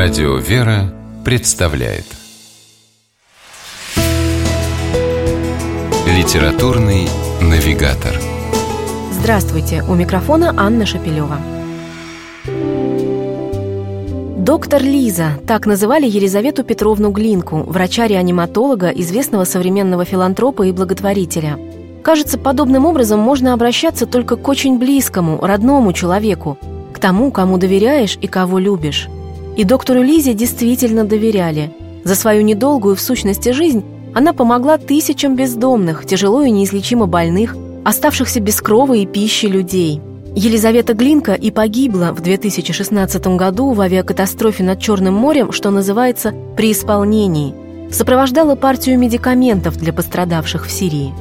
Радио «Вера» представляет Литературный навигатор Здравствуйте! У микрофона Анна Шапилева. Доктор Лиза – так называли Елизавету Петровну Глинку, врача-реаниматолога, известного современного филантропа и благотворителя. Кажется, подобным образом можно обращаться только к очень близкому, родному человеку, к тому, кому доверяешь и кого любишь. И доктору Лизе действительно доверяли. За свою недолгую в сущности жизнь она помогла тысячам бездомных, тяжело и неизлечимо больных, оставшихся без крова и пищи людей. Елизавета Глинка и погибла в 2016 году в авиакатастрофе над Черным морем, что называется «при исполнении». Сопровождала партию медикаментов для пострадавших в Сирии.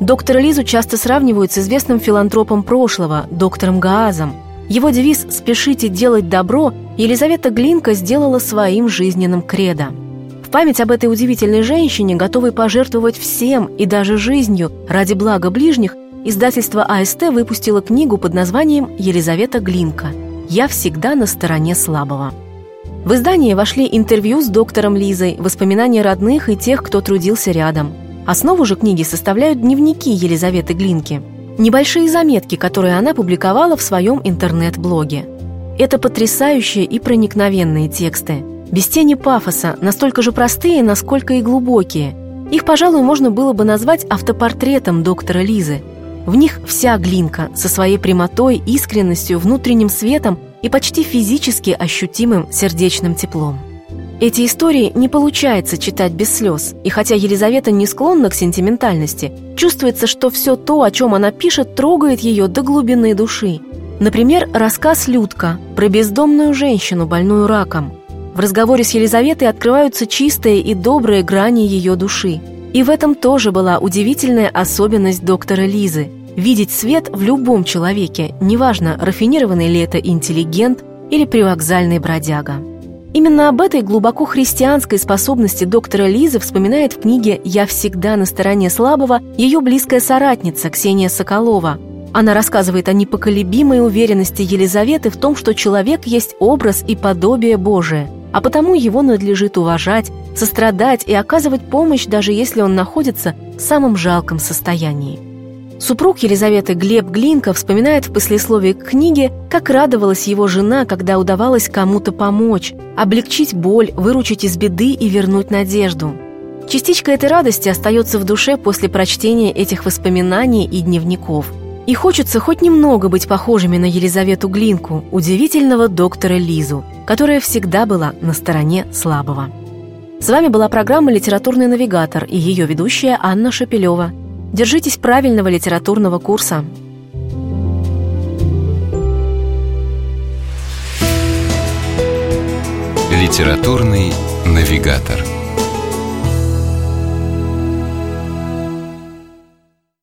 Доктора Лизу часто сравнивают с известным филантропом прошлого, доктором Гаазом. Его девиз «Спешите делать добро» Елизавета Глинка сделала своим жизненным кредо. В память об этой удивительной женщине, готовой пожертвовать всем и даже жизнью ради блага ближних, издательство АСТ выпустило книгу под названием «Елизавета Глинка. Я всегда на стороне слабого». В издание вошли интервью с доктором Лизой, воспоминания родных и тех, кто трудился рядом – Основу же книги составляют дневники Елизаветы Глинки, небольшие заметки, которые она публиковала в своем интернет-блоге. Это потрясающие и проникновенные тексты, без тени пафоса, настолько же простые, насколько и глубокие. Их, пожалуй, можно было бы назвать автопортретом доктора Лизы. В них вся Глинка со своей прямотой, искренностью, внутренним светом и почти физически ощутимым сердечным теплом. Эти истории не получается читать без слез, и хотя Елизавета не склонна к сентиментальности, чувствуется, что все то, о чем она пишет, трогает ее до глубины души. Например, рассказ «Людка» про бездомную женщину, больную раком. В разговоре с Елизаветой открываются чистые и добрые грани ее души. И в этом тоже была удивительная особенность доктора Лизы – видеть свет в любом человеке, неважно, рафинированный ли это интеллигент или привокзальный бродяга. Именно об этой глубоко христианской способности доктора Лизы вспоминает в книге «Я всегда на стороне слабого» ее близкая соратница Ксения Соколова. Она рассказывает о непоколебимой уверенности Елизаветы в том, что человек есть образ и подобие Божие, а потому его надлежит уважать, сострадать и оказывать помощь, даже если он находится в самом жалком состоянии. Супруг Елизаветы Глеб Глинка вспоминает в послесловии к книге, как радовалась его жена, когда удавалось кому-то помочь, облегчить боль, выручить из беды и вернуть надежду. Частичка этой радости остается в душе после прочтения этих воспоминаний и дневников. И хочется хоть немного быть похожими на Елизавету Глинку, удивительного доктора Лизу, которая всегда была на стороне слабого. С вами была программа «Литературный навигатор» и ее ведущая Анна Шапилева – Держитесь правильного литературного курса. Литературный навигатор.